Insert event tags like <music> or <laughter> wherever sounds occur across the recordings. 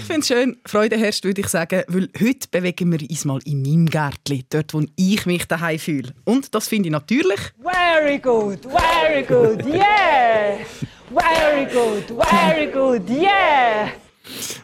Ich finde es schön, Freude herrscht, würde ich sagen, weil heute bewegen wir uns mal in meinem Gärtchen, dort, wo ich mich daheim fühle. Und das finde ich natürlich... Very good, very good, yeah! Very good, very good, yeah!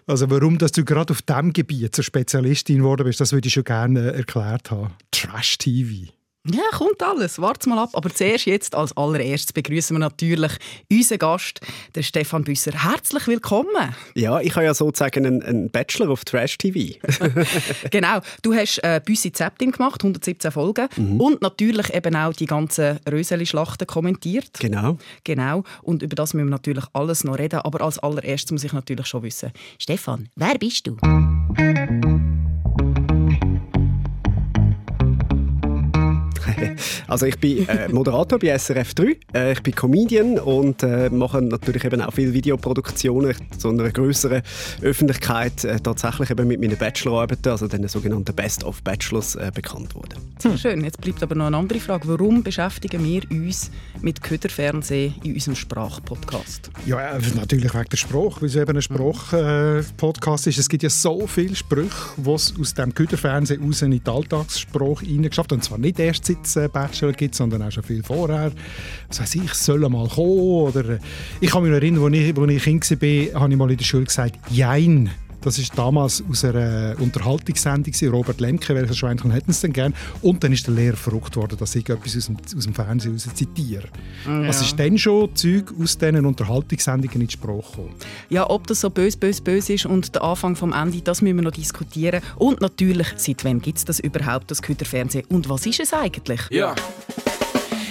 Also warum dass du gerade auf diesem Gebiet zur Spezialistin geworden bist, das würde ich schon gerne erklärt haben. Trash-TV. Ja, kommt alles. Warte mal ab. Aber zuerst jetzt als allererstes begrüßen wir natürlich unseren Gast, den Stefan Büsser. Herzlich willkommen. Ja, ich habe ja sozusagen einen, einen Bachelor auf Trash TV. <laughs> genau. Du hast äh, Büssi Zeptin gemacht, 117 Folgen. Mhm. Und natürlich eben auch die ganzen Röseli-Schlachten kommentiert. Genau. Genau. Und über das müssen wir natürlich alles noch reden. Aber als allererstes muss ich natürlich schon wissen. Stefan, wer bist du? Also ich bin äh, Moderator bei SRF 3, äh, ich bin Comedian und äh, mache natürlich eben auch viele Videoproduktionen zu einer größeren Öffentlichkeit äh, tatsächlich eben mit meinen Bachelorarbeiten, also den sogenannten Best of Bachelors, äh, bekannt worden. Sehr schön. Jetzt bleibt aber noch eine andere Frage. Warum beschäftigen wir uns mit Köderfernsehen in unserem Sprachpodcast? Ja, natürlich wegen der Sprache, weil es eben ein Sprachpodcast ist. Es gibt ja so viele Sprüche, die es aus dem Köderfernsehen raus in die Alltagssprache hineingeschafft haben. Und zwar nicht erst seit Bachelor gibt, sondern auch schon viel vorher. Was weiß ich, soll mal kommen? Oder äh, ich kann mich noch erinnern, als ich, als ich Kind war, habe ich mal in der Schule gesagt, Jein. Das ist damals aus einer Unterhaltungssendung, Robert Lemke, welches Schweinchen hätten es denn gern? Und dann ist der Lehrer verrückt worden, dass ich etwas aus dem, aus dem Fernsehen raus zitiere. Ja. Was ist denn schon Zeug aus diesen Unterhaltungssendungen in die Sprache gekommen? Ja, ob das so bös, bös, bös ist und der Anfang vom Ende, das müssen wir noch diskutieren. Und natürlich, seit wann gibt es das überhaupt, das Güterfernsehen? Und was ist es eigentlich? Ja.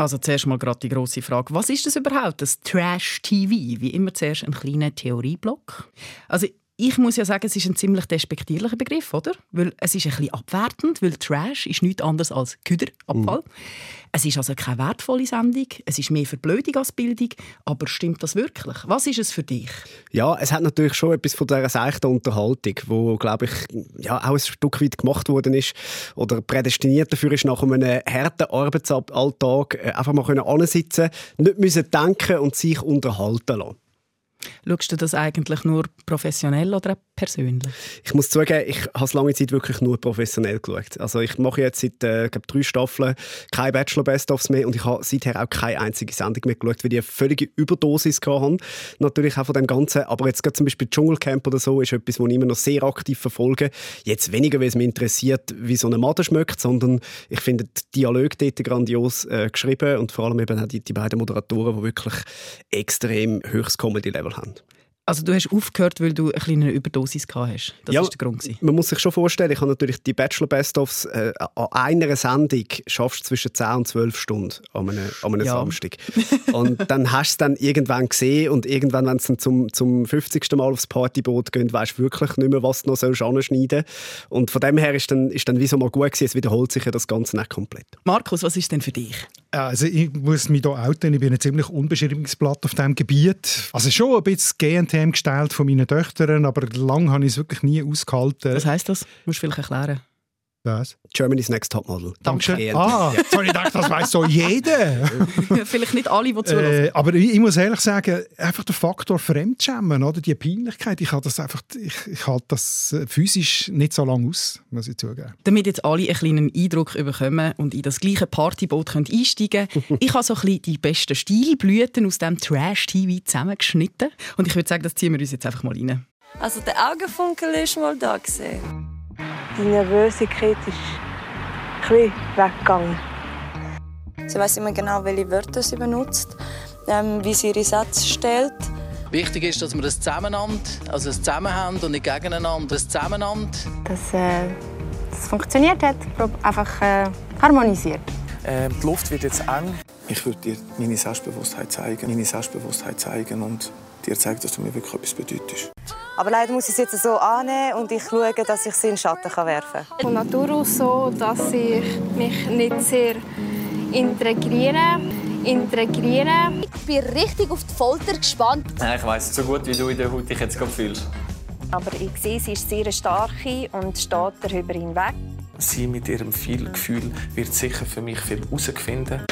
Also zuerst mal gerade die große Frage, was ist das überhaupt, das Trash-TV? Wie immer zuerst ein kleiner Theorieblock. Also ich muss ja sagen, es ist ein ziemlich despektierlicher Begriff, oder? Weil es ist ein bisschen abwertend, weil Trash ist nichts anderes als Küderabfall. Mhm. Es ist also keine wertvolle Sendung, es ist mehr Verblödung als Bildung, aber stimmt das wirklich? Was ist es für dich? Ja, es hat natürlich schon etwas von dieser seichten Unterhaltung, wo, glaube ich, ja, auch ein Stück weit gemacht worden ist oder prädestiniert dafür ist, nach einem harten Arbeitsalltag äh, einfach mal können nicht müssen denken und sich unterhalten lassen. Schaust du das eigentlich nur professionell oder persönlich? Ich muss zugeben, ich habe lange Zeit wirklich nur professionell geschaut. Also ich mache jetzt seit äh, glaub, drei Staffeln keine Bachelor Best-ofs mehr und ich habe seither auch keine einzige Sendung mehr geschaut, weil die eine völlige Überdosis hatten. Natürlich auch von dem Ganzen. Aber jetzt gerade zum Beispiel Dschungelcamp oder so ist etwas, das ich immer noch sehr aktiv verfolge. Jetzt weniger, weil es mich interessiert, wie so eine Made schmeckt, sondern ich finde die Dialoge dort grandios äh, geschrieben und vor allem eben auch die, die beiden Moderatoren, die wirklich extrem höchst Comedy-Level Alkohol haben. Also du hast aufgehört, weil du eine kleine Überdosis gehabt hast. Das ja, ist der Grund. Man muss sich schon vorstellen, ich habe natürlich die Bachelor Best-ofs äh, an einer Sendung schaffst du zwischen 10 und 12 Stunden an einem, an einem ja. Samstag. Und dann hast du es dann irgendwann gesehen und irgendwann, wenn es dann zum, zum 50. Mal aufs Partyboot geht, weißt du wirklich nicht mehr, was du noch anschneiden sollst. Und von dem her ist dann, ist dann wie so mal gut gewesen, es wiederholt sich ja das Ganze nicht komplett. Markus, was ist denn für dich? Also ich muss mich hier outen, ich bin ein ziemlich unbeschreibungsblatt auf diesem Gebiet. Also schon ein bisschen GNTM gestellt von meinen Töchtern, aber lang habe ich es wirklich nie ausgehalten. Was heisst das? Musst du vielleicht erklären. Was? Germany's Next Topmodel. Danke. Ah, jetzt habe ich gedacht, das weiß so jeder. <laughs> Vielleicht nicht alle, die zuhören. Äh, aber ich, ich, muss ehrlich sagen, einfach der Faktor Fremdschämen, oder die Peinlichkeit, ich halte das einfach, ich, ich halte das äh, physisch nicht so lange aus, muss ich zugeben. Damit jetzt alle einen kleinen Eindruck bekommen und in das gleiche Partyboot können einsteigen können, ich habe so ein bisschen die besten Stilblüten aus dem Trash-TV zusammengeschnitten und ich würde sagen, das ziehen wir uns jetzt einfach mal rein. Also der Augenfunkel ist mal da gesehen. Die Nervosität ist ein weggegangen. Sie weiß immer genau, welche Wörter sie benutzt, ähm, wie sie ihre Sätze stellt. Wichtig ist, dass wir das Zusammenhand, also das Zusammenhand und nicht gegeneinander, das Zusammenhand. Dass äh, das funktioniert hat, einfach äh, harmonisiert. Äh, die Luft wird jetzt eng. Ich würde dir meine Selbstbewusstheit zeigen, meine Selbstbewusstheit zeigen und dir zeigen, dass du mir wirklich etwas bedeutest. Aber leider muss ich es jetzt so annehmen und ich schaue, dass ich sie in den Schatten werfen kann. Von Natur aus so, dass ich mich nicht sehr integriere. integrieren. Ich bin richtig auf die Folter gespannt. Ja, ich weiss so gut, wie du in der Haut dich jetzt fühlst. Aber ich sehe, sie ist sehr starke und steht darüber hinweg. Sie mit ihrem viel Gefühl wird sicher für mich viel herausfinden.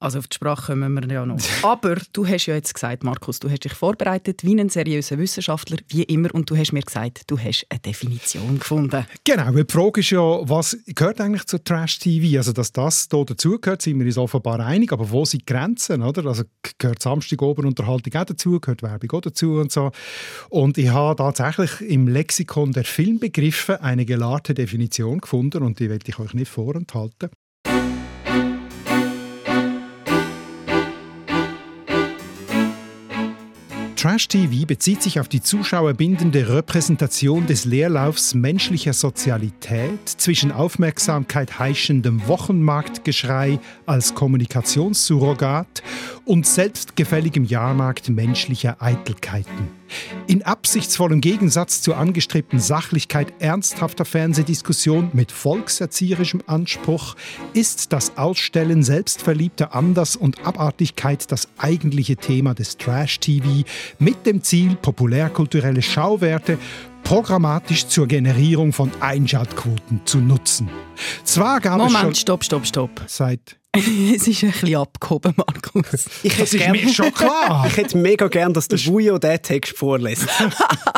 Also auf die Sprache kommen wir ja noch. <laughs> Aber du hast ja jetzt gesagt, Markus, du hast dich vorbereitet wie ein seriöser Wissenschaftler, wie immer, und du hast mir gesagt, du hast eine Definition gefunden. Genau, die Frage ist ja, was gehört eigentlich zu Trash-TV? Also, dass das hier dazugehört, sind wir uns offenbar einig, aber wo sind die Grenzen? Oder? Also, gehört Samstagabendunterhaltung auch dazu, gehört Werbung auch dazu und so. Und ich habe tatsächlich im Lexikon der Filmbegriffe eine gelernte Definition gefunden und die werde ich euch nicht vorenthalten. Trash-TV bezieht sich auf die zuschauerbindende Repräsentation des Leerlaufs menschlicher Sozialität zwischen aufmerksamkeit heischendem Wochenmarktgeschrei als Kommunikationssurrogat und selbstgefälligem Jahrmarkt menschlicher Eitelkeiten. In absichtsvollem Gegensatz zur angestrebten Sachlichkeit ernsthafter Fernsehdiskussion mit volkserzieherischem Anspruch ist das Ausstellen selbstverliebter Anders- und Abartigkeit das eigentliche Thema des Trash-TV mit dem Ziel, populärkulturelle Schauwerte programmatisch zur Generierung von Einschaltquoten zu nutzen. Zwar gab Moment, es schon stopp, stopp, stopp. Seit <laughs> es ist ein bisschen abgehoben, Markus. Ich Das ist mir schon klar. <laughs> Ich hätte mega gern, dass der Bujo diesen Text vorlässt.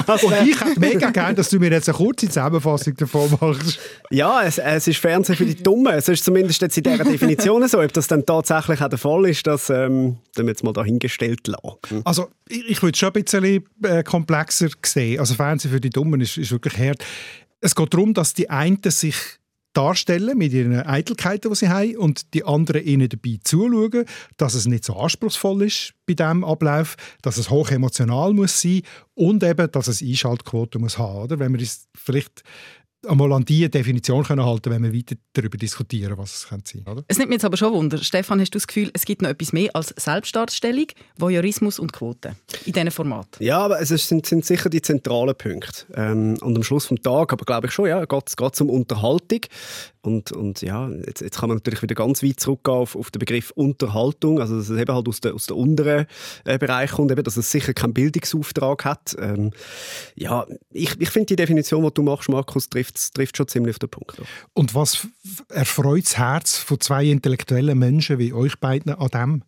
Und <laughs> ich hätte mega gern, dass du mir jetzt eine kurze Zusammenfassung davon machst. Ja, es, es ist Fernsehen für die Dummen. Es ist zumindest jetzt in dieser Definition so. Ob das dann tatsächlich auch der Fall ist, das ähm, wir jetzt mal dahingestellt lassen. Also ich, ich würde es schon ein bisschen äh, komplexer sehen. Also Fernsehen für die Dummen ist, ist wirklich hart. Es geht darum, dass die einen sich darstellen mit ihren Eitelkeiten, die sie haben, und die anderen ihnen dabei zuschauen, dass es nicht so anspruchsvoll ist bei diesem Ablauf, dass es hoch emotional muss sein und eben, dass es Einschaltquote muss haben. Oder? Wenn wir uns vielleicht einmal an diese Definition können halten wenn wir weiter darüber diskutieren, was es könnte sein könnte. Es nimmt mich jetzt aber schon Wunder. Stefan, hast du das Gefühl, es gibt noch etwas mehr als Selbstdarstellung, Voyeurismus und Quote in diesem Format? Ja, aber es sind, sind sicher die zentralen Punkte. Ähm, und am Schluss des Tages, aber glaube ich schon, ja, geht es um Unterhaltung. Und, und ja, jetzt, jetzt kann man natürlich wieder ganz weit zurückgehen auf, auf den Begriff Unterhaltung, also dass es eben halt aus der, aus der unteren äh, Bereich kommt, eben, dass es sicher keinen Bildungsauftrag hat. Ähm, ja, ich, ich finde die Definition, die du machst, Markus, trifft, trifft schon ziemlich auf den Punkt. Ja. Und was erfreut das Herz von zwei intellektuellen Menschen wie euch beiden an dem?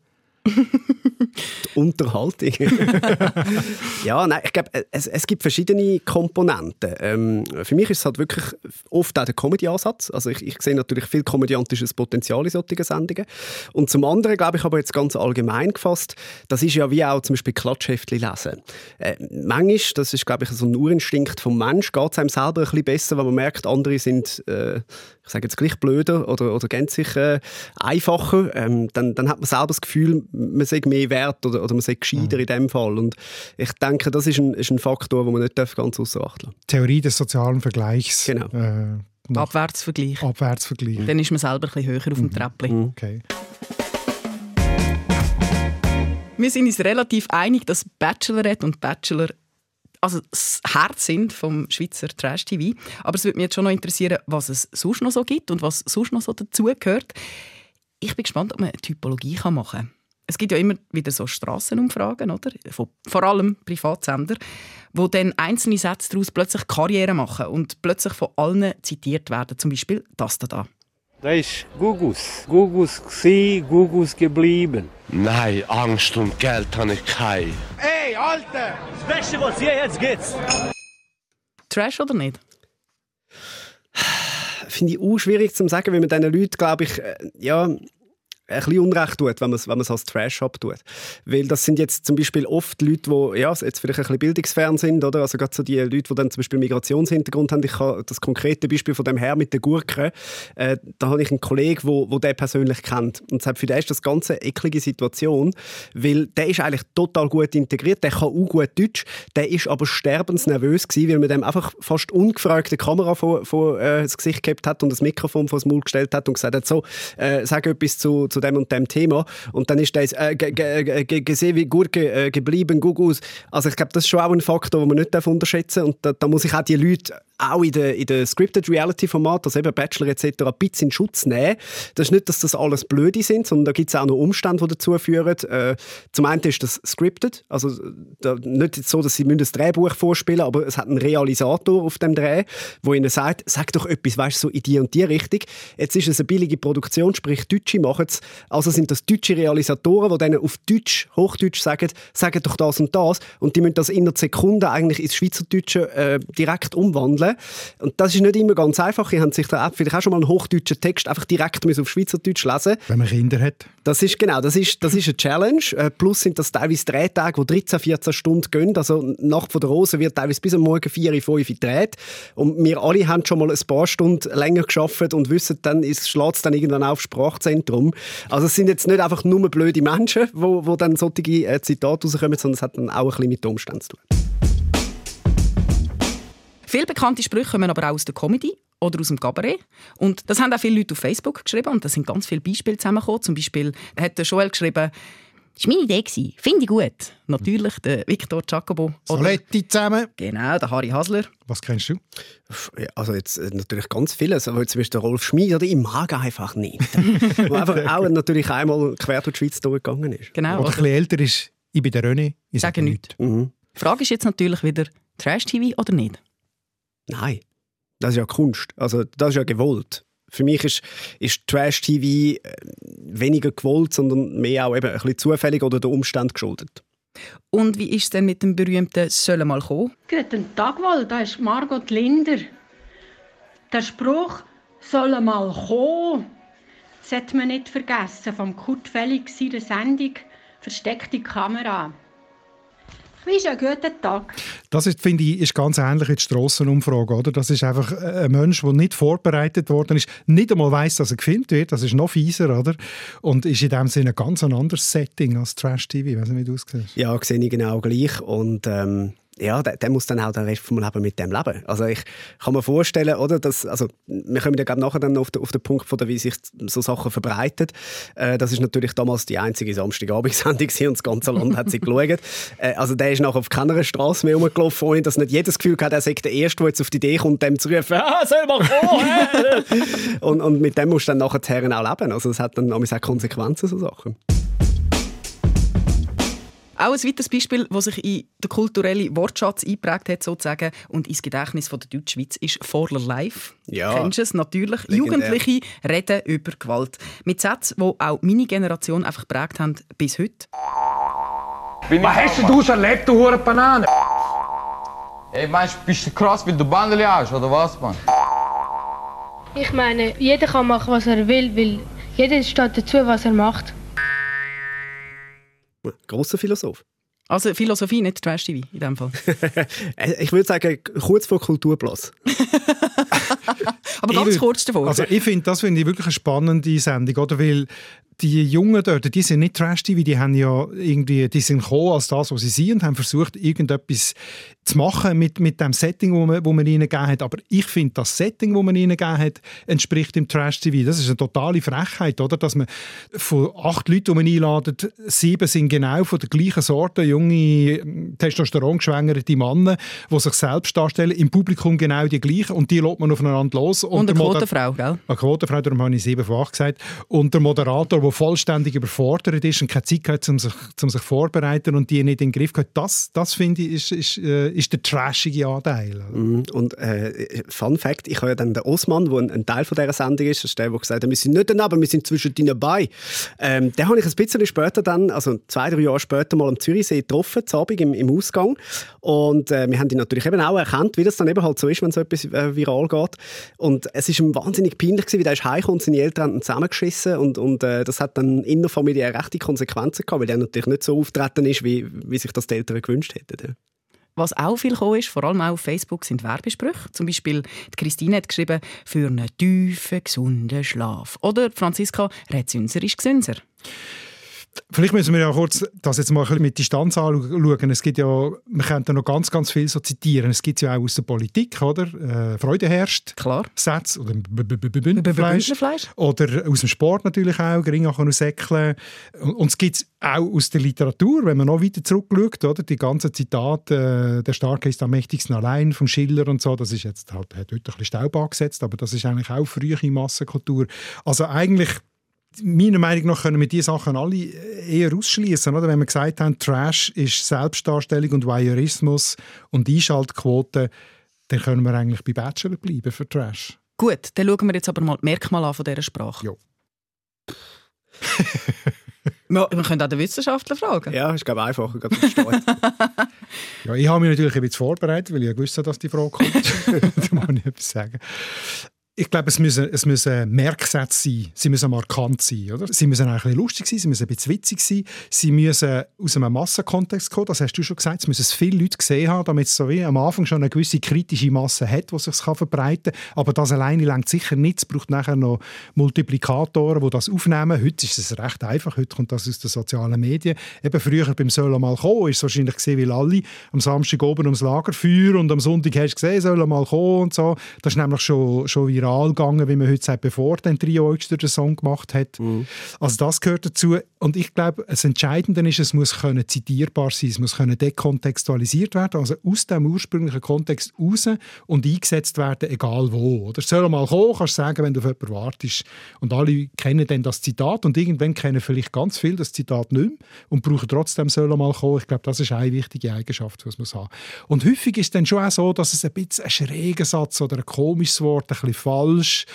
Die <laughs> Unterhaltung. <laughs> ja, nein, ich glaube, es, es gibt verschiedene Komponenten. Ähm, für mich ist es halt wirklich oft auch der Comedy-Ansatz. Also ich, ich sehe natürlich viel komödiantisches Potenzial in solchen Sendungen. Und zum anderen, glaube ich, aber jetzt ganz allgemein gefasst, das ist ja wie auch zum Beispiel Klatschheftchen lesen. Äh, manchmal, das ist, glaube ich, so ein Urinstinkt vom Mensch, geht es einem selber ein bisschen besser, wenn man merkt, andere sind, äh, ich sage jetzt gleich blöder oder, oder sich äh, einfacher. Ähm, dann, dann hat man selber das Gefühl, man sei mehr wert oder, oder man sei gescheiter in dem Fall. Und ich denke, das ist ein, ist ein Faktor, den man nicht darf ganz außer Acht lassen Theorie des sozialen Vergleichs. Genau. Äh, Abwärtsvergleich. Abwärtsvergleich. Dann ist man selber ein bisschen höher auf dem Treppchen. Okay. Wir sind uns relativ einig, dass Bachelorette und Bachelor also das Herz sind vom Schweizer Trash-TV. Aber es würde mich jetzt schon noch interessieren, was es sonst noch so gibt und was sonst noch so dazugehört. Ich bin gespannt, ob man eine Typologie machen kann. Es gibt ja immer wieder so Strassenumfragen, oder? Von, vor allem Privatsender, wo dann einzelne Sätze daraus plötzlich Karriere machen und plötzlich von allen zitiert werden. Zum Beispiel das da. Das ist Gugus. Gugus gsi, Gugus geblieben. Nein, Angst und Geld habe ich keine. Ey, Alter! Das Beste, was hier jetzt gibt's. Trash oder nicht? Finde ich auch schwierig zu sagen, weil man diesen Leuten, glaube ich, äh, ja, ein bisschen Unrecht tut, wenn man es wenn als Trash abtut. Weil das sind jetzt zum Beispiel oft Leute, die ja, jetzt vielleicht ein bisschen bildungsfern sind, oder? Also gerade so die Leute, die dann zum Beispiel Migrationshintergrund haben. Ich habe das konkrete Beispiel von dem Herr mit der Gurke. Äh, da habe ich einen Kollegen, wo, wo der persönlich kennt. Und sagt, für den ist das ganze eine eklige Situation, weil der ist eigentlich total gut integriert, der kann auch gut Deutsch, der ist aber sterbensnervös gewesen, weil man dem einfach fast ungefragt die Kamera vor, vor äh, das Gesicht gehabt hat und das Mikrofon vor das Maul gestellt hat und gesagt hat, so, äh, sag etwas zu zu dem und dem Thema und dann ist das äh, gesehen, wie gut äh, geblieben, Gugus. Also ich glaube, das ist schon auch ein Faktor, den man nicht unterschätzen darf und da, da muss ich auch die Leute auch in den, in den Scripted Reality Format, also eben Bachelor etc., ein bisschen in Schutz nehmen. Das ist nicht, dass das alles Blöde sind, sondern da gibt es auch noch Umstände, die dazu führen. Äh, zum einen ist das scripted, also da, nicht so, dass sie ein Drehbuch vorspielen, aber es hat einen Realisator auf dem Dreh, wo ihnen sagt, sag doch etwas, weißt so in die und die Richtung. Jetzt ist es eine billige Produktion, sprich Deutsche machen es, also sind das deutsche Realisatoren, die denen auf Deutsch, Hochdeutsch sagen, sagen doch das und das und die müssen das in einer Sekunde eigentlich ins Schweizerdeutsche äh, direkt umwandeln und das ist nicht immer ganz einfach. Ihr habt sich da vielleicht auch schon mal einen hochdeutschen Text einfach direkt auf Schweizerdeutsch lesen Wenn man Kinder hat. Das ist genau, das ist, das ist eine Challenge. Äh, plus sind das teilweise Drehtage, die 13, 14 Stunden gehen. Also Nacht von der Rose wird teilweise bis am Morgen 4, 5 gedreht. Und wir alle haben schon mal ein paar Stunden länger geschafft und wissen, dann schlägt es dann irgendwann auf Sprachzentrum. Also es sind jetzt nicht einfach nur blöde Menschen, die wo, wo dann solche äh, Zitate rauskommen, sondern es hat dann auch ein bisschen mit den Umständen zu tun. Viele bekannte Sprüche kommen aber auch aus der Comedy oder aus dem Cabaret. Und das haben auch viele Leute auf Facebook geschrieben und da sind ganz viele Beispiele zusammengekommen. Zum Beispiel hat Joel geschrieben, das war meine Idee. Finde ich gut. Natürlich der Victor Giacobo. Soletti zusammen. Genau, der Harry Hasler. Was kennst du? Also jetzt äh, natürlich ganz vieles, aber zum Beispiel der Rolf Schmid, oder ich mag einfach nicht. <laughs> Wo einfach auch natürlich einmal quer durch die Schweiz durchgegangen ist. Genau. Oder ein bisschen älter ist, ich bin der René, ich sage nichts. Mhm. Die Frage ist jetzt natürlich wieder, Trash-TV oder nicht? Nein, das ist ja Kunst. Also das ist ja gewollt. Für mich ist, ist Trash-TV äh, weniger gewollt, sondern mehr auch eben ein bisschen zufällig oder der Umstand geschuldet. Und wie ist es denn mit dem berühmten «Sollen mal kommen»? Guten Tag wohl, da ist Margot Linder. Der Spruch «Soll mal kommen» sollte man nicht vergessen, vom Kurt Felix in der Sendung «Versteckte Kamera». Wie ist ein guter Tag? Das ist, finde ich, ist ganz ähnlich wie die Strassenumfrage. Oder? Das ist einfach ein Mensch, der nicht vorbereitet worden ist, nicht einmal weiß, dass er gefilmt wird. Das ist noch fieser, oder? Und ist in dem Sinne ein ganz anderes Setting als Trash TV. Ich weiß nicht, wie du es siehst. Ja, sehe ich genau gleich. Und ähm, ja, der, der, muss dann auch den Rest vom Leben mit dem leben. Also ich kann mir vorstellen, oder, dass, also wir kommen ja nachher dann auf den, auf den Punkt, von der, wie sich so Sachen verbreiten. Äh, das ist natürlich damals die einzige Samstagabendsendung <laughs> und das ganze Land hat sie geschaut. Äh, also der ist nachher auf keiner Straße mehr rumgelaufen, ohne dass nicht jedes Gefühl hat, er sei der Erste, der jetzt auf die Idee kommt, dem zu rufen, ah, soll mal kommen! <laughs> und, und mit dem musst du dann nachher auch leben. Also das hat dann auch Konsequenzen, so Sachen. Auch ein weiteres Beispiel, das sich in den kulturellen Wortschatz eingeprägt hat, sozusagen, und ins Gedächtnis von der Deutschschweiz, ist «For Life». Ja. Kennst du es? Natürlich. Legendär. Jugendliche reden über Gewalt. Mit Sätzen, die auch meine Generation einfach geprägt haben bis heute. Was hast du erlebt, du hure Banane? Ey, meinst du, bist du krass, weil du Bandeli hast, oder was, Mann? Ich meine, jeder kann machen, was er will, weil jeder steht dazu, was er macht. Grosser Philosoph. Also Philosophie, nicht Trash-TV in dem Fall. <laughs> ich würde sagen, kurz vor Kulturplatz. <laughs> Aber ganz Ich würd- kurz davor. Also ich finde, das finde ich wirklich eine spannende Sendung, oder? Weil die Jungen dort, die sind nicht Trash-TV, die haben ja irgendwie, die sind gekommen als das, was sie sind und haben versucht, irgendetwas zu machen mit, mit dem Setting, wo man, wo man ihnen gegeben hat. Aber ich finde, das Setting, wo man ihnen gegeben hat, entspricht dem Trash-TV. Das ist eine totale Frechheit, oder? Dass man von acht Leuten, die man einladet, sieben sind genau von der gleichen Sorte, junge, testosterongeschwängerte Männer, die sich selbst darstellen, im Publikum genau die gleichen und die lässt man aufeinander los. Und der eine Quotenfrau, gell? eine Quotenfrau, darum habe ich 7 von 8 gesagt. Und der Moderator, der vollständig überfordert ist und keine Zeit hat, um sich, um sich vorzubereiten und die nicht in den Griff hat, das, das finde ich, ist, ist, äh, ist der trashige Anteil. Mhm. Und äh, Fun Fact, ich habe ja dann den Osman, der ein, ein Teil von dieser Sendung ist, ist der, der gesagt hat, wir sind nicht daneben, wir sind zwischen den bei. Ähm, den habe ich ein bisschen später dann, also zwei, drei Jahre später mal am Zürichsee getroffen, zu Abend im, im Ausgang. Und äh, wir haben ihn natürlich eben auch erkannt, wie das dann eben halt so ist, wenn so etwas äh, viral geht. Und es ist ihm wahnsinnig peinlich gewesen, wie der ist heimgekommen und seine Eltern haben zusammengeschissen und, und äh, das hat dann innerfamiliär rechte Konsequenzen gehabt, weil er natürlich nicht so auftreten ist, wie, wie sich das die Eltern gewünscht hätten. Was auch viel gekommen ist, vor allem auch auf Facebook, sind Werbesprüche. Zum Beispiel die Christine hat geschrieben, für einen tiefen, gesunden Schlaf. Oder Franziska, Rätsünser ist Gesünser. Vielleicht müssen wir ja kurz das jetzt mal mit Distanz anschauen. Es gibt ja, man könnte noch ganz, ganz viel so zitieren. Es gibt ja auch aus der Politik, oder? Äh, Freude herrscht. Klar. Sätze oder Bündnerfleisch. Oder aus dem Sport natürlich auch, Gringachen und Säckle. Und es gibt auch aus der Literatur, wenn man noch weiter zurückschaut, oder? Die ganzen Zitate, äh, der Starke ist am mächtigsten allein von Schiller und so, das ist jetzt halt, hat heute ein bisschen Staub angesetzt, aber das ist eigentlich auch frühe Massenkultur. Also eigentlich meiner Meinung nach können wir diese Sachen alle eher ausschließen, oder? Wenn wir gesagt haben, Trash ist Selbstdarstellung und Voyeurismus und Einschaltquote, dann können wir eigentlich bei Bachelor bleiben für Trash. Gut, dann schauen wir jetzt aber mal die Merkmale an von dieser Sprache. Ja. <laughs> wir, wir können auch den Wissenschaftler fragen. Ja, ist glaube ich einfacher. <laughs> ja, ich habe mich natürlich ein bisschen vorbereitet, weil ich wusste, dass die Frage kommt. <laughs> da muss ich etwas sagen ich glaube, es müssen, es müssen Merksätze sein. Sie müssen markant sein. Oder? Sie müssen eigentlich ein lustig sein, sie müssen ein bisschen witzig sein. Sie müssen aus einem Massenkontext kommen. Das hast du schon gesagt. Es müssen viele Leute gesehen haben, damit es so wie am Anfang schon eine gewisse kritische Masse hat, die sich verbreiten kann. Aber das alleine langt sicher nicht. Es braucht nachher noch Multiplikatoren, die das aufnehmen. Heute ist es recht einfach. Heute kommt das aus den sozialen Medien. Eben früher beim «Soll mal kommen» ist es wahrscheinlich gesehen, weil alle am Samstag oben ums Lagerfeuer und am Sonntag hast du gesehen, «Soll mal kommen» und so. Das ist nämlich schon, schon viral gegangen, wie man heute sagt, bevor der Trio Oyster den Song gemacht hat. Mhm. Also das gehört dazu. Und ich glaube, das Entscheidende ist, es muss können zitierbar sein, es muss können dekontextualisiert werden, also aus dem ursprünglichen Kontext raus und eingesetzt werden, egal wo. Oder soll mal kommen, kannst sagen, wenn du auf jemanden wartest. Und alle kennen dann das Zitat und irgendwann kennen vielleicht ganz viel das Zitat nicht mehr und brauchen trotzdem soll mal kommen. Ich glaube, das ist eine wichtige Eigenschaft, was man haben. Und häufig ist es dann schon auch so, dass es ein bisschen ein schräger Satz oder ein komisches Wort, ein bisschen falsch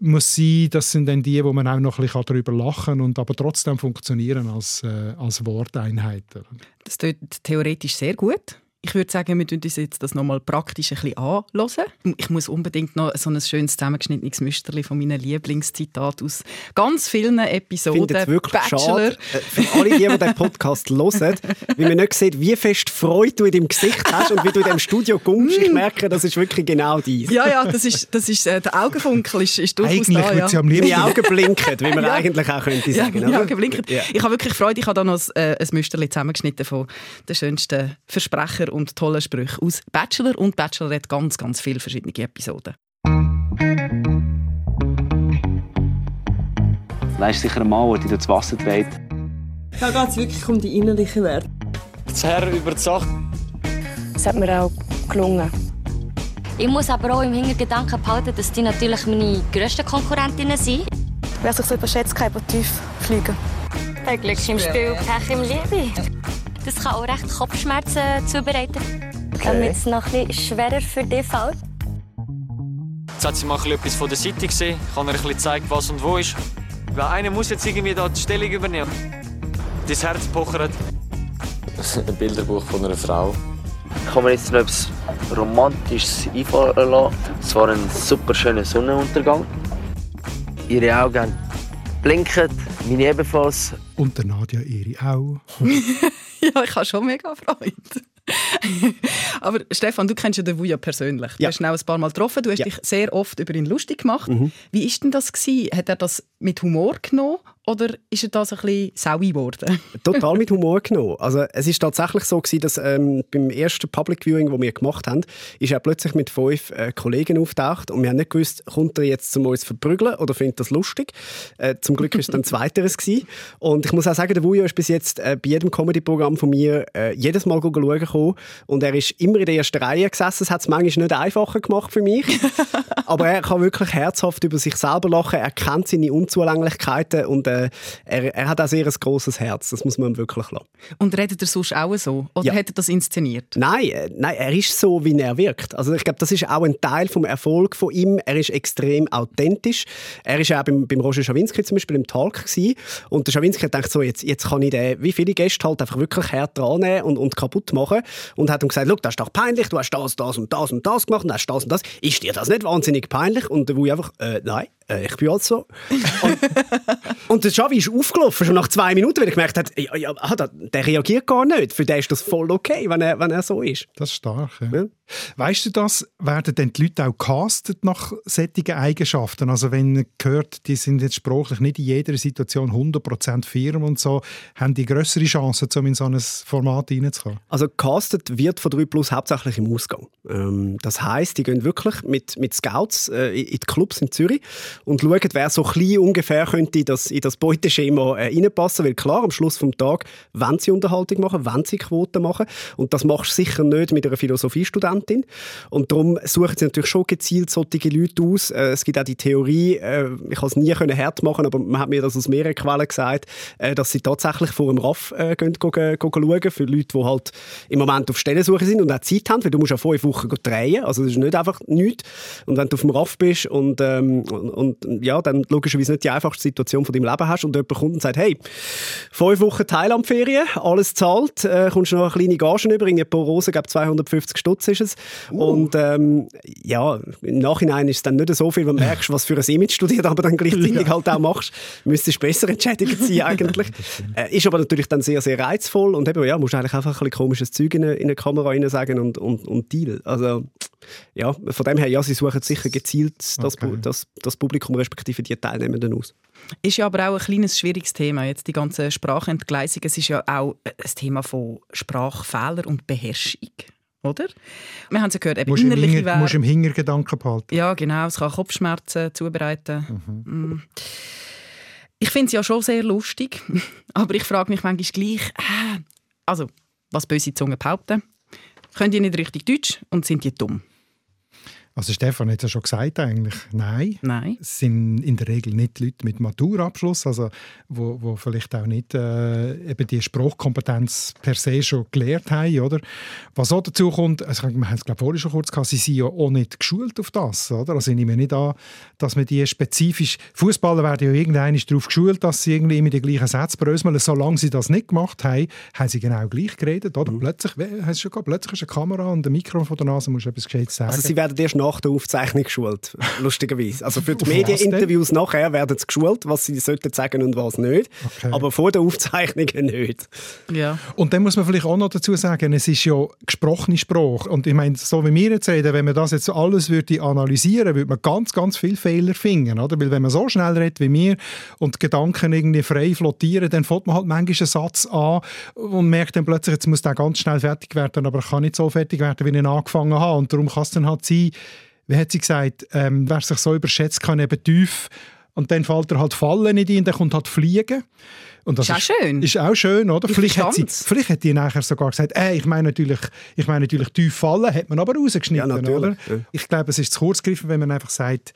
muss sein. Das sind dann die, wo man auch noch ein bisschen darüber lachen kann und aber trotzdem funktionieren als, äh, als Worteinheiten. Das klingt theoretisch sehr gut. Ich würde sagen, wir uns jetzt das nochmal praktisch ein bisschen anhören. Ich muss unbedingt noch so ein schönes zusammengeschnittenes Müsterli von meinen Lieblingszitaten aus ganz vielen Episoden. Ich finde es wirklich Bachelor. schade, äh, für alle, die, die den Podcast hören, weil man nicht sieht, wie fest Freude du in deinem Gesicht hast und wie du in diesem Studio kommst. Ich merke, das ist wirklich genau dies. Ja, ja, das ist, das ist äh, der Augenfunkel ist, ist durchaus eigentlich da. Ja. Sie am liebsten. Die Augen blinken, wie man ja. eigentlich auch könnte sagen. Ja, die Augen blinken. Ja. Ich habe wirklich Freude, ich habe da noch ein, äh, ein Müsterli zusammengeschnitten von den schönsten Versprecher und tollen Sprüchen aus Bachelor und Bachelorette ganz, ganz viele verschiedene Episoden. Das ist sicher ein Mann, der dich durchs Wasser dreht. Da geht es wirklich um die innerliche Werte. Das Herr über die Sache. Das hat mir auch gelungen. Ich muss aber auch im Hintergedanken behalten, dass die natürlich meine grössten Konkurrentinnen sind. Wer sich so überschätzt, kann aber tief fliegen. Ein Glück im Spiel, Pech im Liebe. Das kann auch recht Kopfschmerzen zubereiten, okay. damit es noch ein schwerer für dich fällt. Jetzt hat sie mal etwas von der Seite gesehen, kann er ein bisschen zeigen, was und wo ist. Weil einer muss jetzt irgendwie da die Stellung übernehmen. Dein Herz pochert. Ein <laughs> Bilderbuch von einer Frau. Ich kann mir jetzt noch etwas Romantisches einfallen lassen. Es war ein super schöner Sonnenuntergang. Ihre Augen blinken, meine ebenfalls. Und der Nadja ihre auch. <laughs> <laughs> ja, ich habe schon mega Freude. <laughs> Aber Stefan, du kennst ja den Wuja persönlich. Du ja. hast ihn auch ein paar Mal getroffen. Du hast ja. dich sehr oft über ihn lustig gemacht. Mhm. Wie war denn das? Gewesen? Hat er das mit Humor genommen oder ist er das ein bisschen saui geworden? <laughs> Total mit Humor genommen. Also es ist tatsächlich so gewesen, dass ähm, beim ersten Public Viewing, das wir gemacht haben, ist er plötzlich mit fünf äh, Kollegen auftaucht und wir haben nicht gewusst, kommt er jetzt zum uns verprügeln oder findet das lustig. Äh, zum Glück ist es dann <laughs> zweiteres gewesen. Und ich muss auch sagen, der Wujo ist bis jetzt äh, bei jedem Comedy-Programm von mir äh, jedes Mal schauen gekommen und er ist immer in der ersten Reihe gesessen. Das hat es manchmal nicht einfacher gemacht für mich. <laughs> Aber er kann wirklich herzhaft über sich selber lachen. Er kennt seine Unzulänglichkeiten und äh, er, er, hat auch sehr ein grosses Herz. Das muss man wirklich lassen. Und redet er sonst auch so? Oder ja. hat er das inszeniert? Nein, äh, nein, er ist so, wie er wirkt. Also ich glaube, das ist auch ein Teil vom Erfolg von ihm. Er ist extrem authentisch. Er ist auch beim, beim Roger Schawinski zum Beispiel im Talk gewesen. und der Schawinski hat gedacht, so, jetzt, jetzt kann ich den, wie viele Gäste halt einfach wirklich hart dran und, und kaputt machen und hat ihm gesagt, das ist doch peinlich, du hast das, das und das und das gemacht und hast das und das. Ist dir das nicht wahnsinnig peinlich? Und der Wui einfach, äh, nein, äh, ich bin halt so. Und, <laughs> und der Xavi ist aufgelaufen, schon nach zwei Minuten, weil er gemerkt hat, ja, ja, der reagiert gar nicht. Für den ist das voll okay, wenn er, wenn er so ist. Das ist stark, ja. ja. Weißt du das, werden denn die Leute auch castet nach solchen Eigenschaften? Also wenn man hört, die sind jetzt sprachlich nicht in jeder Situation 100% firm und so, haben die größere Chancen, um in so ein Format reinzukommen? Also castet wird von 3 Plus hauptsächlich im Ausgang. Ähm, das heisst, die gehen wirklich mit, mit Scouts äh, in die Clubs in Zürich und schauen, wer so klein ungefähr könnte das, in das Beuteschema äh, reinpassen. Weil klar, am Schluss des Tages wollen sie Unterhaltung machen, wollen sie Quoten machen und das machst du sicher nicht mit einer Philosophiestudentin Studentin. Und darum suchen sie natürlich schon gezielt solche Leute aus. Äh, es gibt auch die Theorie, äh, ich kann es nie hart machen, aber man hat mir das aus mehreren Quellen gesagt, äh, dass sie tatsächlich vor dem RAF gehen, gehen, schauen, für Leute, die halt im Moment auf Stellensuche sind und auch Zeit haben, weil du musst ja fünf Wochen drehen, also das ist nicht einfach nichts. Und wenn du auf dem RAF bist und, ähm, und, und ja, dann logischerweise nicht die einfachste Situation von deinem Leben hast und jemand kommt und sagt, hey, fünf Wochen Thailandferien, alles zahlt, äh, kommst du noch eine kleine Gage über, pro Rose, glaube 250 Stutz ist es. Uh. Und ähm, ja, im Nachhinein ist es dann nicht so viel, wenn du merkst, was für ein Image du dir aber dann gleichzeitig <laughs> ja. halt auch machst. Müsstest besser entschädigt sein eigentlich. <laughs> äh, ist aber natürlich dann sehr, sehr reizvoll und eben, ja, musst eigentlich einfach ein bisschen komisches Zeug in eine, in eine Kamera rein sagen und, und, und Deal. Also ja, von dem her, ja, sie suchen sicher gezielt das, okay. das, das Publikum respektive die Teilnehmenden aus. Ist ja aber auch ein kleines schwieriges Thema, jetzt die ganze Sprachentgleisung. Es ist ja auch ein Thema von Sprachfehler und Beherrschung oder? Wir haben es ja gehört, eben musst innerliche Hinger, Musst im Hintergedanken behalten. Ja, genau. Es kann Kopfschmerzen zubereiten. Mhm. Mm. Ich finde es ja schon sehr lustig, <laughs> aber ich frage mich manchmal gleich, äh, also, was böse Zungen behaupten, können die nicht richtig Deutsch und sind die dumm? Also Stefan hat es ja schon gesagt eigentlich, nein. Nein. Es sind in der Regel nicht Leute mit Maturabschluss, also wo, wo vielleicht auch nicht äh, eben die Sprachkompetenz per se schon gelernt haben, oder? Was auch dazu kommt, also wir haben es glaube vorhin schon kurz gehabt, sie sind ja auch nicht geschult auf das, oder? Also ich nehme nicht an, dass man die spezifisch, Fußballer werden ja irgendwann darauf geschult, dass sie irgendwie immer die gleichen Sätze bröseln, solange sie das nicht gemacht haben, haben sie genau gleich geredet, oder? Mhm. Plötzlich, hast du schon gehabt, plötzlich ist eine Kamera und ein Mikro vor der Nase, musst du etwas Gescheites sagen. Also sie werden erst nach der Aufzeichnung geschult, lustigerweise. Also für die Medieninterviews nachher werden sie geschult, was sie sollten sagen und was nicht. Okay. Aber vor der Aufzeichnung nicht. Ja. Und dann muss man vielleicht auch noch dazu sagen, es ist ja gesprochene Sprache. Und ich meine, so wie wir jetzt reden, wenn man das jetzt alles würde analysieren, würde man ganz, ganz viele Fehler finden. Oder? Weil wenn man so schnell redet wie wir und Gedanken irgendwie frei flottieren, dann fängt man halt manchmal einen Satz an und merkt dann plötzlich, jetzt muss der ganz schnell fertig werden, aber er kann nicht so fertig werden, wie ich ihn angefangen habe. Und darum kann es dann halt sein, wie hat sie gesagt, ähm, wer sich so überschätzt, kann eben tief und dann fällt er halt Fallen nicht ein, dann kommt halt Fliegen. Und das ist auch schön. Ist auch schön, oder? vielleicht hat, sie, vielleicht hat die nachher sogar gesagt, äh, ich meine natürlich, ich meine natürlich tief fallen, hat man aber rausgeschnitten, ja, oder? Ja. Ich glaube, es ist zu kurz gegriffen, wenn man einfach sagt,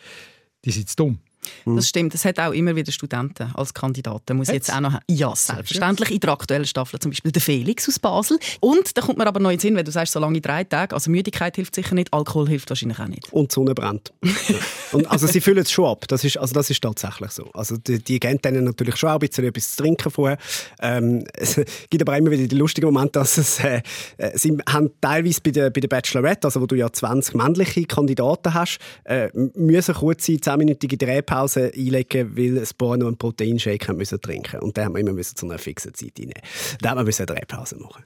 die sind dumm. Mhm. Das stimmt. Es hat auch immer wieder Studenten als Kandidaten. Muss jetzt auch noch Ja, selbstverständlich. In der aktuellen Staffel zum Beispiel der Felix aus Basel. Und da kommt mir aber noch in Sinn, wenn du sagst, so lange drei Tage. Also Müdigkeit hilft sicher nicht, Alkohol hilft wahrscheinlich auch nicht. Und die Sonne brennt. <laughs> Und also sie füllen es schon ab. Das ist, also das ist tatsächlich so. Also die, die geben denen natürlich schon auch ein bisschen etwas zu trinken vorher. Ähm, <laughs> es gibt aber immer wieder die lustigen Momente, dass es, äh, äh sie haben teilweise bei der, bei der Bachelorette, also wo du ja 20 männliche Kandidaten hast, äh, müssen kurz sein, 10-minütige Drehpause Pause einlegen, weil ein paar noch einen Proteinshake müssen trinken Und dann haben wir immer zu einer fixen Zeit reinnehmen. Dann haben wir eine Drehpause machen.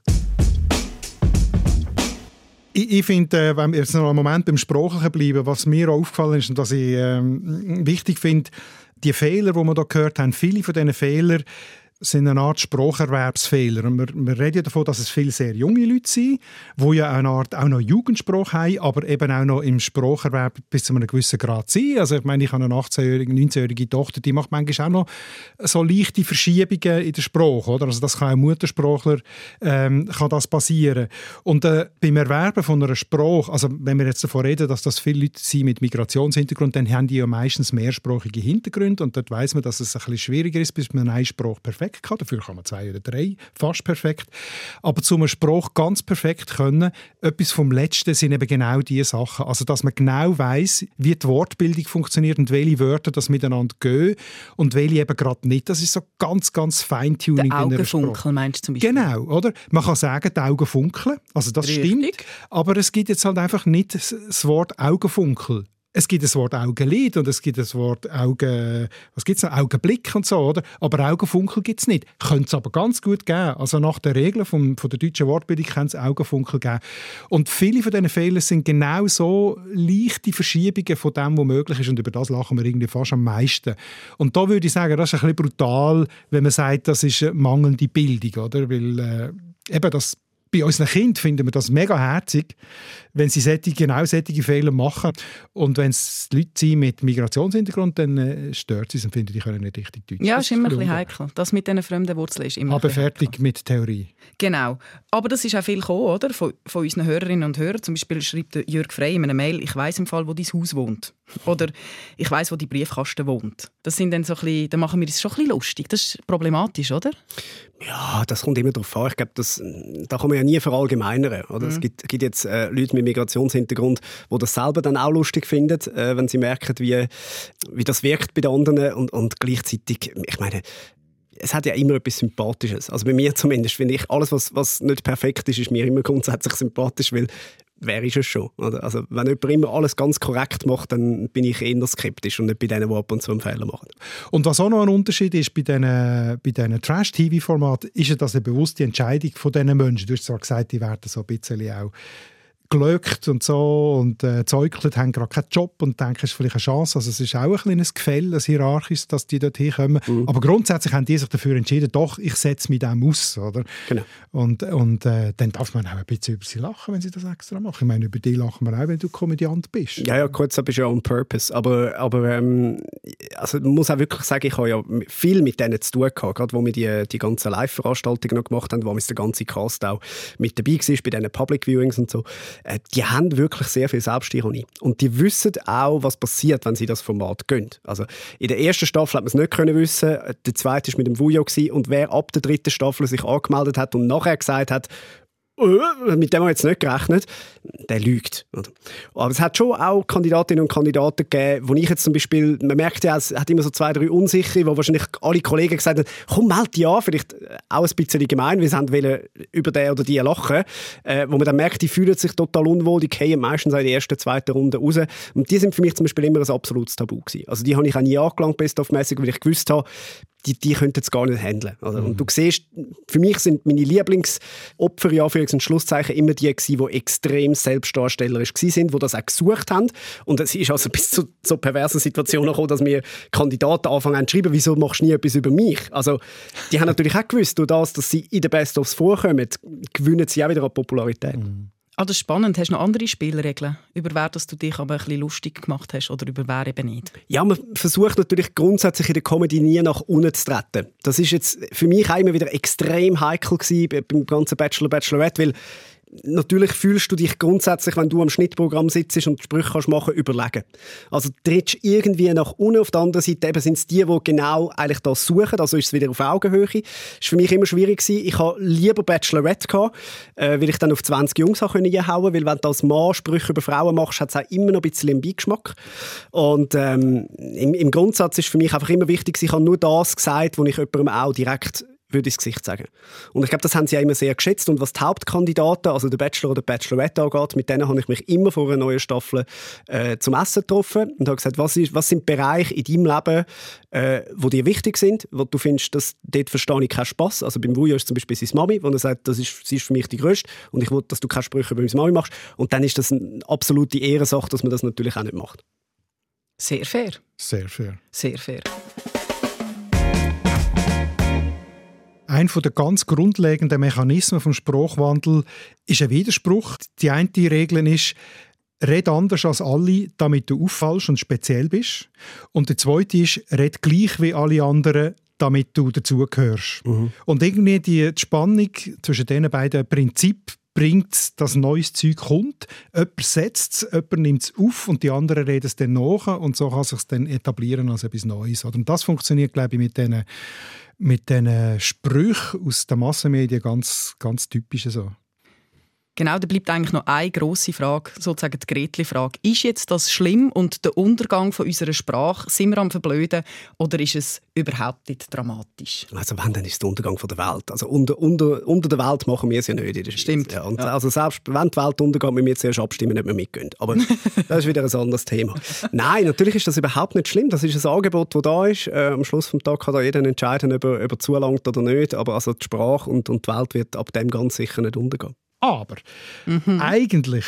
Ich, ich finde, äh, wenn wir jetzt noch einen Moment beim Sprachlichen bleiben, was mir aufgefallen ist und was ich ähm, wichtig finde, die Fehler, die wir hier gehört haben, viele von diesen Fehlern sind eine Art Spracherwerbsfehler. Wir, wir reden davon, dass es viele sehr junge Leute sind, die ja eine Art auch noch Jugendsprache haben, aber eben auch noch im Spracherwerb bis zu einem gewissen Grad sind. Also ich meine, ich habe eine 18-jährige, 19-jährige Tochter, die macht manchmal auch noch so leichte Verschiebungen in der Sprache. Oder? Also das kann auch Muttersprachler ähm, kann das passieren. Und äh, beim Erwerben von einer Sprache, also wenn wir jetzt davon reden, dass das viele Leute sind mit Migrationshintergrund, dann haben die ja meistens mehrsprachige Hintergründe und dort weiß man, dass es ein bisschen schwieriger ist, bis man eine Sprache perfekt perfekt kann. Dafür kann man zwei oder drei fast perfekt. Aber zum Spruch ganz perfekt können, etwas vom Letzten sind eben genau diese Sachen. Also, dass man genau weiß, wie die Wortbildung funktioniert und welche Wörter das miteinander gehen und welche eben gerade nicht. Das ist so ganz, ganz Feintuning. Der Augenfunkel meinst du zum Beispiel? Genau, oder? Man kann sagen, die Augen funkeln. Also, das Richtig. stimmt. Aber es gibt jetzt halt einfach nicht das Wort Augenfunkel es gibt das Wort Augenlid und es gibt das Wort Augen, was gibt's noch? Augenblick und so, oder? Aber Augenfunkel gibt es nicht. Könnte es aber ganz gut geben. Also nach den Regeln vom, von der deutschen Wortbildung kann es Augenfunkel geben. Und viele von diesen Fehlern sind genau so leichte Verschiebungen von dem, was möglich ist und über das lachen wir irgendwie fast am meisten. Und da würde ich sagen, das ist ein bisschen brutal, wenn man sagt, das ist mangelnde Bildung, oder? Weil äh, eben das bei unseren Kindern finden wir das mega herzig, wenn sie solche, genau solche Fehler machen. Und wenn es Leute sind mit Migrationshintergrund, dann äh, stört sie es und finden, die können nicht richtig Deutsch. Ja, das ist immer ein bisschen heikel. Das mit diesen fremden Wurzeln ist immer Aber fertig heikel. mit Theorie. Genau. Aber das ist auch viel gekommen, oder? Von, von unseren Hörerinnen und Hörern. Zum Beispiel schreibt Jörg Frey in einer Mail, ich weiß im Fall, wo dein Haus wohnt. Oder ich weiß, wo die Briefkasten wohnt. Das sind dann so ein bisschen, da machen wir es schon ein bisschen lustig. Das ist problematisch, oder? Ja, das kommt immer darauf an. Ich glaube, das, da kann man ja nie verallgemeinern. Oder? Mhm. Es gibt, gibt jetzt äh, Leute mit Migrationshintergrund, die das selber dann auch lustig finden, äh, wenn sie merken, wie, wie das wirkt bei den anderen. Und, und gleichzeitig, ich meine, es hat ja immer etwas Sympathisches. Also bei mir zumindest finde ich, alles, was, was nicht perfekt ist, ist mir immer grundsätzlich sympathisch, weil wer ist es schon? Oder? Also wenn jemand immer alles ganz korrekt macht, dann bin ich eher skeptisch und nicht bei denen, die ab und zu einen Fehler machen. Und was auch noch ein Unterschied ist bei diesen, bei diesen Trash-TV-Formaten, ist das eine bewusste Entscheidung von diesen Menschen. Du hast zwar gesagt, die werden so ein bisschen auch gelöckt und so und äh, zäukelt, haben gerade keinen Job und denken, es ist vielleicht eine Chance. Also es ist auch ein kleines Gefälle, ein hierarchisches, dass die dort hinkommen. Mhm. Aber grundsätzlich haben die sich dafür entschieden, doch, ich setze mich dem aus. Oder? Genau. Und, und äh, dann darf man auch ein bisschen über sie lachen, wenn sie das extra machen. Ich meine, über die lachen wir auch, wenn du Komödiant bist. Ja, ja, kurz, das ist ja on purpose. Aber, aber ähm, also man muss auch wirklich sagen, ich habe ja viel mit denen zu tun gehabt, gerade wo wir die, die ganzen Live-Veranstaltungen noch gemacht haben, wo wir der ganze Cast auch mit dabei war, bei diesen Public Viewings und so äh, die haben wirklich sehr viel Selbstironie. Und die wissen auch, was passiert, wenn sie das Format gehen. Also in der ersten Staffel hat man es nicht können wissen. Der zweite war mit dem Vujo und wer ab der dritten Staffel sich angemeldet hat und nachher gesagt hat, äh, mit dem haben wir jetzt nicht gerechnet, der lügt. Aber es hat schon auch Kandidatinnen und Kandidaten gegeben, wo ich jetzt zum Beispiel, man merkt ja, es hat immer so zwei, drei Unsichere, wo wahrscheinlich alle Kollegen gesagt haben, komm, melde dich an, vielleicht auch ein bisschen gemein, weil sie wollen über den oder die lachen, äh, wo man dann merkt, die fühlen sich total unwohl, die gehen meistens in der ersten, zweiten Runde raus. Und die sind für mich zum Beispiel immer ein absolutes Tabu gewesen. Also die habe ich auch nie angelangt, best-of-mäßig, weil ich gewusst habe, die, die könnten es gar nicht handeln. Mhm. Und du siehst, für mich sind meine Lieblingsopfer, ja, für Schlusszeichen, immer die gewesen, die extrem selbstdarstellerisch waren, die das auch gesucht haben. Und es ist also <laughs> bis zu so perversen Situationen gekommen, dass mir Kandidaten anfangen zu schreiben, wieso machst du nie etwas über mich? Also, die haben natürlich auch gewusst, durch das, dass sie in den Best-ofs vorkommen, gewinnen sie auch wieder an Popularität. Mhm. Ah, das ist spannend. Hast du noch andere Spielregeln, über wer dass du dich aber ein bisschen lustig gemacht hast oder über wer eben nicht? Ja, man versucht natürlich grundsätzlich in der Comedy nie nach unten zu treten. Das ist jetzt für mich auch immer wieder extrem heikel gewesen beim ganzen Bachelor, Bachelorette, weil natürlich fühlst du dich grundsätzlich, wenn du am Schnittprogramm sitzt und Sprüche kannst machen, überlegen. Also trittst irgendwie nach unten. Auf der anderen Seite eben sind es die, die genau eigentlich das suchen. Also ist es wieder auf Augenhöhe. Das war für mich immer schwierig gewesen. Ich habe lieber Bachelorette gehabt, äh, weil ich dann auf 20 Jungs einhauen konnte, weil wenn du als Mann Sprüche über Frauen machst, hat es auch immer noch ein bisschen einen Beigeschmack. Und ähm, im, im Grundsatz ist für mich einfach immer wichtig, ich habe nur das gesagt, was ich jemandem auch direkt würde ich ins Gesicht sagen. Und ich glaube, das haben sie ja immer sehr geschätzt. Und was die Hauptkandidaten, also der Bachelor oder Bachelorette angeht, mit denen habe ich mich immer vor einer neuen Staffel äh, zum Essen getroffen und habe gesagt, was, ist, was sind Bereiche in deinem Leben, äh, wo dir wichtig sind, wo du findest, dass dort verstehe ich keinen Spass. Also beim Vujo ist zum Beispiel seine Mami, wo er sagt, das ist, sie ist für mich die Größte und ich will, dass du keine Sprüche über meine Mami machst. Und dann ist das eine absolute Ehrensache, dass man das natürlich auch nicht macht. Sehr fair. Sehr fair. Sehr fair. Ein der ganz grundlegenden Mechanismen vom Sprachwandel ist ein Widerspruch. Die eine Regel ist, red anders als alle, damit du auffallst und speziell bist. Und die zweite ist, red gleich wie alle anderen, damit du dazugehörst. Mhm. Und irgendwie die Spannung zwischen diesen beiden Prinzipien bringt das neues Zeug kommt. Jemand setzt es, jemand nimmt es auf und die anderen reden es dann nach und so kann es sich dann etablieren als etwas Neues. Und das funktioniert, glaube ich, mit diesen mit diesen Sprüchen aus den Massenmedien ganz, ganz typisch so. Genau, da bleibt eigentlich noch eine grosse Frage, sozusagen die Gretli-Frage. Ist jetzt das schlimm und der Untergang von unserer Sprache, sind wir am Verblöden oder ist es überhaupt nicht dramatisch? Also wenn, dann ist es der Untergang von der Welt. Also unter, unter, unter der Welt machen wir es ja nicht in der Schweiz. Stimmt. Ja, und Ja. Also selbst wenn die Welt untergeht, müssen wir zuerst abstimmen, ob wir mitgehen. Aber <laughs> das ist wieder ein anderes Thema. Nein, natürlich ist das überhaupt nicht schlimm. Das ist ein Angebot, das da ist. Äh, am Schluss des Tages kann da jeder entscheiden, ob er, ob er zulangt oder nicht. Aber also die Sprache und, und die Welt wird ab dem ganz sicher nicht untergehen. Aber eigentlich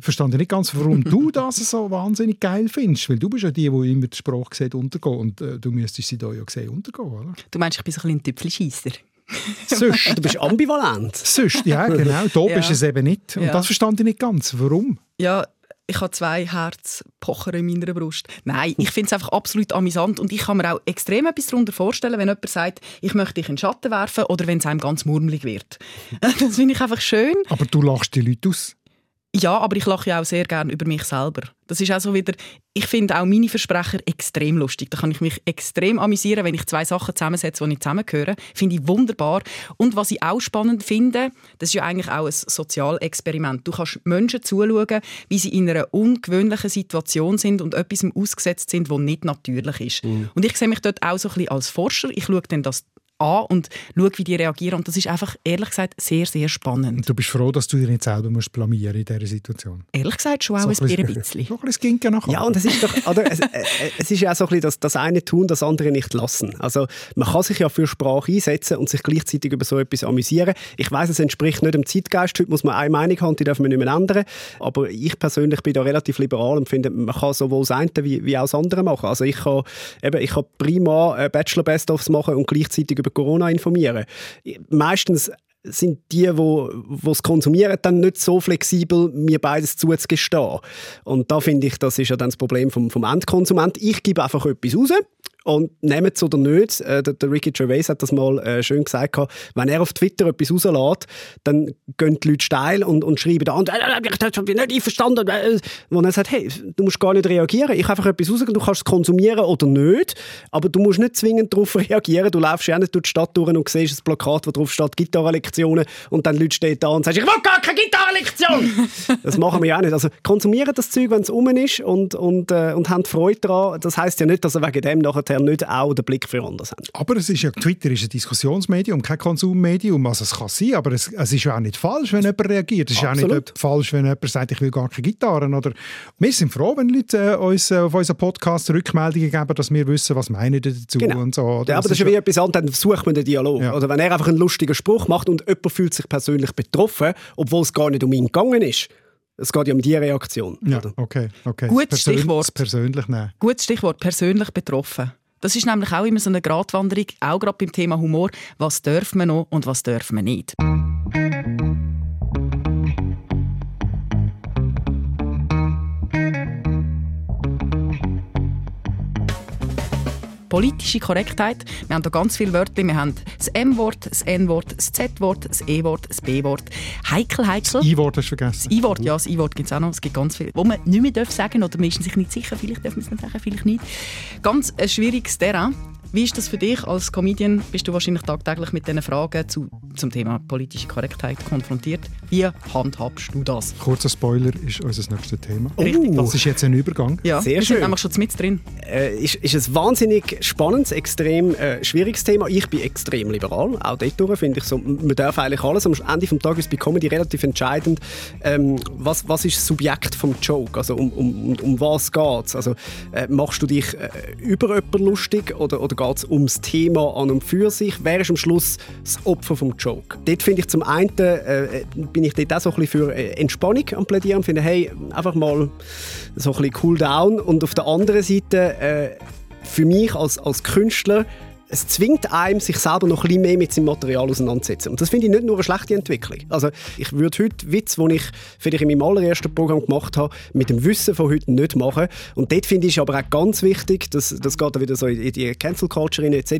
verstand ich nicht ganz, warum du <laughs> das so wahnsinnig geil findest. Weil du bist ja die, die immer die Sprache sieht untergehen. Und äh, du müsstest sie da ja sehen untergehen, oder? Du meinst, ich bin so ein bisschen ein Tüpfelscheisser? <laughs> Sonst. Du bist ambivalent. Sonst, ja, genau. Da <laughs> Ja. bist du es eben nicht. Und Ja. das verstand ich nicht ganz. Warum? Ja, ich habe zwei Herzpocher in meiner Brust. Nein, ich finde es einfach absolut amüsant und ich kann mir auch extrem etwas darunter vorstellen, wenn jemand sagt, ich möchte dich in den Schatten werfen oder wenn es einem ganz murmelig wird. <laughs> Das finde ich einfach schön. Aber du lachst die Leute aus. Ja, aber ich lache ja auch sehr gerne über mich selber. Das ist auch so wieder, ich finde auch meine Versprecher extrem lustig. Da kann ich mich extrem amüsieren, wenn ich zwei Sachen zusammensetze, die nicht zusammengehören. Finde ich wunderbar. Und was ich auch spannend finde, das ist ja eigentlich auch ein Sozialexperiment. Du kannst Menschen zuschauen, wie sie in einer ungewöhnlichen Situation sind und etwas ausgesetzt sind, was nicht natürlich ist. Und ich sehe mich dort auch so ein bisschen als Forscher. Ich schaue dann das an und schaue, wie die reagieren. Und das ist einfach, ehrlich gesagt, sehr, sehr spannend. Du bist froh, dass du dich nicht selber musst blamieren in dieser Situation. Ehrlich gesagt schon auch So ein ein bisschen. bisschen- <laughs> So ein bisschen nachher. Ja, und es ist doch, oder, es, äh, es ist ja auch so ein bisschen das, das eine tun, das andere nicht lassen. Also man kann sich ja für Sprache einsetzen und sich gleichzeitig über so etwas amüsieren. Ich weiß, es entspricht nicht dem Zeitgeist. Heute muss man eine Meinung haben, die darf man nicht mehr ändern. Aber ich persönlich bin da relativ liberal und finde, man kann sowohl das eine wie, wie auch das andere machen. Also ich kann, eben, ich kann prima äh, Bachelor Best-ofs machen und gleichzeitig über Corona informieren. Meistens sind die, die es konsumieren, dann nicht so flexibel, mir beides zuzugestehen. Und da finde ich, das ist ja dann das Problem vom, vom Endkonsument. Ich gebe einfach etwas raus und nehmt es oder nicht. Äh, der, der Ricky Gervais hat das mal äh, schön gesagt. Wenn er auf Twitter etwas rauslässt, dann gehen die Leute steil und, und schreiben da, äh, ich habe nicht einverstanden. Äh, Wo er sagt, hey, du musst gar nicht reagieren. Ich einfach etwas raus, du kannst es konsumieren oder nicht, aber du musst nicht zwingend darauf <laughs> reagieren. Du läufst ja nicht durch die Stadt durch und siehst ein Plakat, wo drauf steht Gitarrenlektionen und dann Leute stehen da und sagen, ich will gar keine Gitarrenlektion! <laughs> das machen wir ja auch nicht. Also konsumieren das Zeug, wenn es um ist und, und, äh, und haben Freude daran. Das heisst ja nicht, dass ihr wegen dem nachher nicht auch den Blick für anders habt. Aber es ist ja, Twitter ist ein Diskussionsmedium, kein Konsummedium. Also es kann sein, aber es, es ist ja auch nicht falsch, wenn jemand reagiert. Es ist Absolut. auch nicht falsch, wenn jemand sagt, ich will gar keine Gitarren. Oder wir sind froh, wenn Leute äh, uns äh, auf unseren Podcast Rückmeldungen geben, dass wir wissen, was meinen dazu Genau. und so. oder? Ja, aber das ist ja wie etwas anderes, dann sucht man den Dialog. Oder wenn er einfach einen lustigen Spruch macht und jemand fühlt sich persönlich betroffen, obwohl es gar nicht um ihn gegangen ist. Es geht ja um die Reaktion. Ja, okay, okay. Gutes Persön- Stichwort. Persönlich nehmen. Gutes Stichwort, persönlich betroffen. Das ist nämlich auch immer so eine Gratwanderung, auch gerade beim Thema Humor. Was dürfen wir noch und was dürfen wir nicht? Politische Korrektheit. Wir haben da ganz viele Wörter. Wir haben das M-Wort, das N-Wort, das Z-Wort, das E-Wort, das B-Wort. Heikel, heikel. I-Wort hast du vergessen. Das I-Wort, ja, das I-Wort gibt es auch noch. Es gibt ganz viele, wo man nicht mehr darf sagen oder man ist sich nicht sicher. Vielleicht darf man es nicht sagen, vielleicht nicht. Ganz ein schwieriges Terrain. Wie ist das für dich als Comedian? Bist du wahrscheinlich tagtäglich mit diesen Fragen zu, zum Thema politische Korrektheit konfrontiert? Wie handhabst du das? Kurzer Spoiler ist unser nächstes Thema. Richtig. Das ist jetzt ein Übergang. Ja, Sehr wir schön. sind nämlich schon mit drin. Äh, ist, ist ein wahnsinnig spannendes, extrem äh, schwieriges Thema. Ich bin extrem liberal. Auch dort finde ich so, man darf eigentlich alles. Am Ende des Tages ist bei Comedy relativ entscheidend, ähm, was, was ist das Subjekt vom Joke? Also um, um, um, um was geht es? Also äh, machst du dich äh, über jemanden lustig oder, oder geht es ums Thema an und für sich? Wer ist am Schluss das Opfer vom Joke? Dort finde ich zum einen, äh, bin ich dort auch so ein für äh, Entspannung am Plädieren und finde, hey, einfach mal so ein bisschen cool down. Und auf der anderen Seite, äh, für mich als, als Künstler, es zwingt einem, sich selber noch ein bisschen mehr mit seinem Material auseinanderzusetzen. Und das finde ich nicht nur eine schlechte Entwicklung. Also ich würde heute Witz, den ich vielleicht in meinem allerersten Programm gemacht habe, mit dem Wissen von heute nicht machen. Und dort finde ich es aber auch ganz wichtig, das, das geht dann wieder so in die Cancel Culture rein, etc.,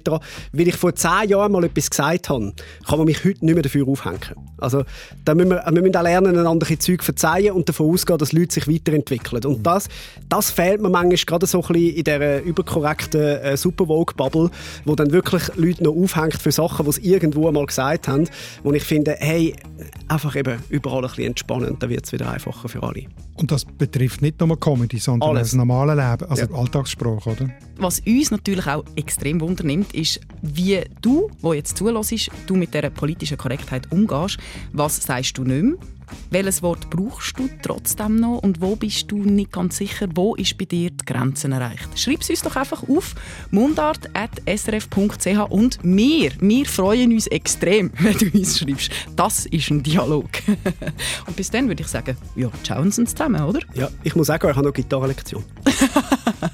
weil ich vor zehn Jahren mal etwas gesagt habe, kann man mich heute nicht mehr dafür aufhängen. Also da müssen wir, wir müssen auch lernen, einander ein Zeug verzeihen und davon ausgehen, dass Leute sich weiterentwickeln. Und das, das fehlt mir manchmal gerade so ein bisschen in dieser überkorrekten äh, Super-Vogue-Bubble, wo dann wenn wirklich Leute noch aufhängt für Sachen, die sie irgendwo mal gesagt haben, wo ich finde, hey, einfach eben überall ein bisschen entspannen, dann wird es wieder einfacher für alle. Und das betrifft nicht nur Comedy, sondern Alles. das normale Leben, also Ja. Alltagssprache, oder? Was uns natürlich auch extrem wundernimmt, ist, wie du, wo jetzt zulässt, du mit dieser politischen Korrektheit umgehst. Was sagst du nicht mehr? Welches Wort brauchst du trotzdem noch? Und wo bist du nicht ganz sicher? Wo ist bei dir die Grenzen erreicht? Schreib es uns doch einfach auf mundart.srf.ch und wir, wir freuen uns extrem, <laughs> wenn du uns schreibst. Das ist ein Dialog. <laughs> und bis dann würde ich sagen, ja, schauen Sie uns zusammen, oder? Ja, ich muss sagen, ich habe noch Gitarrenlektion. <laughs>